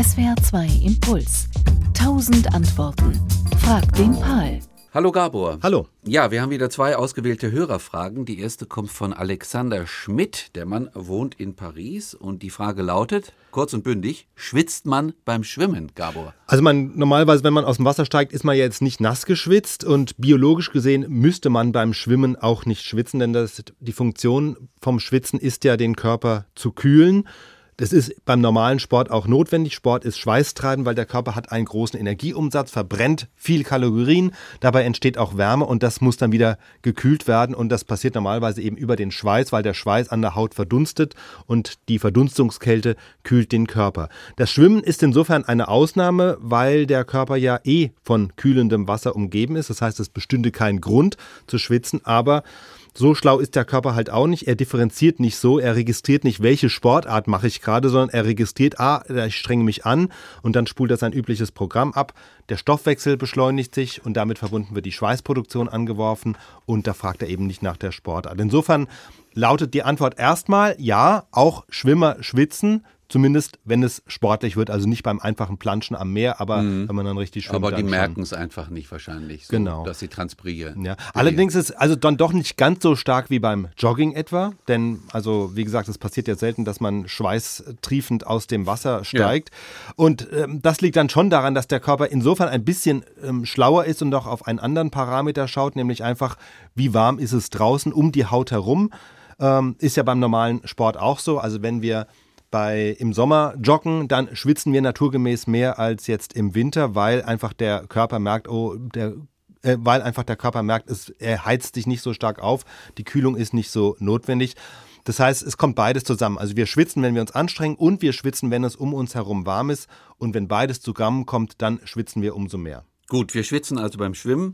SWR 2 Impuls. Tausend Antworten. Frag den Pal. Hallo Gabor. Hallo. Ja, wir haben wieder zwei ausgewählte Hörerfragen. Die erste kommt von Alexander Schmidt. Der Mann wohnt in Paris und die Frage lautet, kurz und bündig, schwitzt man beim Schwimmen, Gabor? Also man normalerweise, wenn man aus dem Wasser steigt, ist man ja jetzt nicht nass geschwitzt und biologisch gesehen müsste man beim Schwimmen auch nicht schwitzen, denn das, die Funktion vom Schwitzen ist ja, den Körper zu kühlen. Das ist beim normalen Sport auch notwendig. Sport ist schweißtreibend, weil der Körper hat einen großen Energieumsatz, verbrennt viel Kalorien, dabei entsteht auch Wärme und das muss dann wieder gekühlt werden und das passiert normalerweise eben über den Schweiß, weil der Schweiß an der Haut verdunstet und die Verdunstungskälte kühlt den Körper. Das Schwimmen ist insofern eine Ausnahme, weil der Körper ja eh von kühlendem Wasser umgeben ist. Das heißt, es bestünde kein Grund zu schwitzen, aber so schlau ist der Körper halt auch nicht. Er differenziert nicht so, er registriert nicht, welche Sportart mache ich gerade, sondern er registriert, ah, ich strenge mich an und dann spult er sein übliches Programm ab. Der Stoffwechsel beschleunigt sich und damit verbunden wird die Schweißproduktion angeworfen und da fragt er eben nicht nach der Sportart. Insofern lautet die Antwort erstmal, ja, auch Schwimmer schwitzen, Zumindest, wenn es sportlich wird, also nicht beim einfachen Planschen am Meer, aber mhm. wenn man dann richtig schwimmt. Aber die merken es einfach nicht wahrscheinlich, so, genau. dass sie transpirieren. Ja. Allerdings ist also dann doch nicht ganz so stark wie beim Jogging etwa, denn also wie gesagt, es passiert ja selten, dass man schweißtriefend aus dem Wasser steigt. Ja. Und ähm, das liegt dann schon daran, dass der Körper insofern ein bisschen ähm, schlauer ist und auch auf einen anderen Parameter schaut, nämlich einfach, wie warm ist es draußen um die Haut herum. Ähm, ist ja beim normalen Sport auch so. Also wenn wir bei im Sommer joggen, dann schwitzen wir naturgemäß mehr als jetzt im Winter, weil einfach der Körper merkt, oh, der äh, weil einfach der Körper merkt, es, er heizt sich nicht so stark auf, die Kühlung ist nicht so notwendig. Das heißt, es kommt beides zusammen. Also wir schwitzen, wenn wir uns anstrengen und wir schwitzen, wenn es um uns herum warm ist. Und wenn beides zusammenkommt, dann schwitzen wir umso mehr. Gut, wir schwitzen also beim Schwimmen.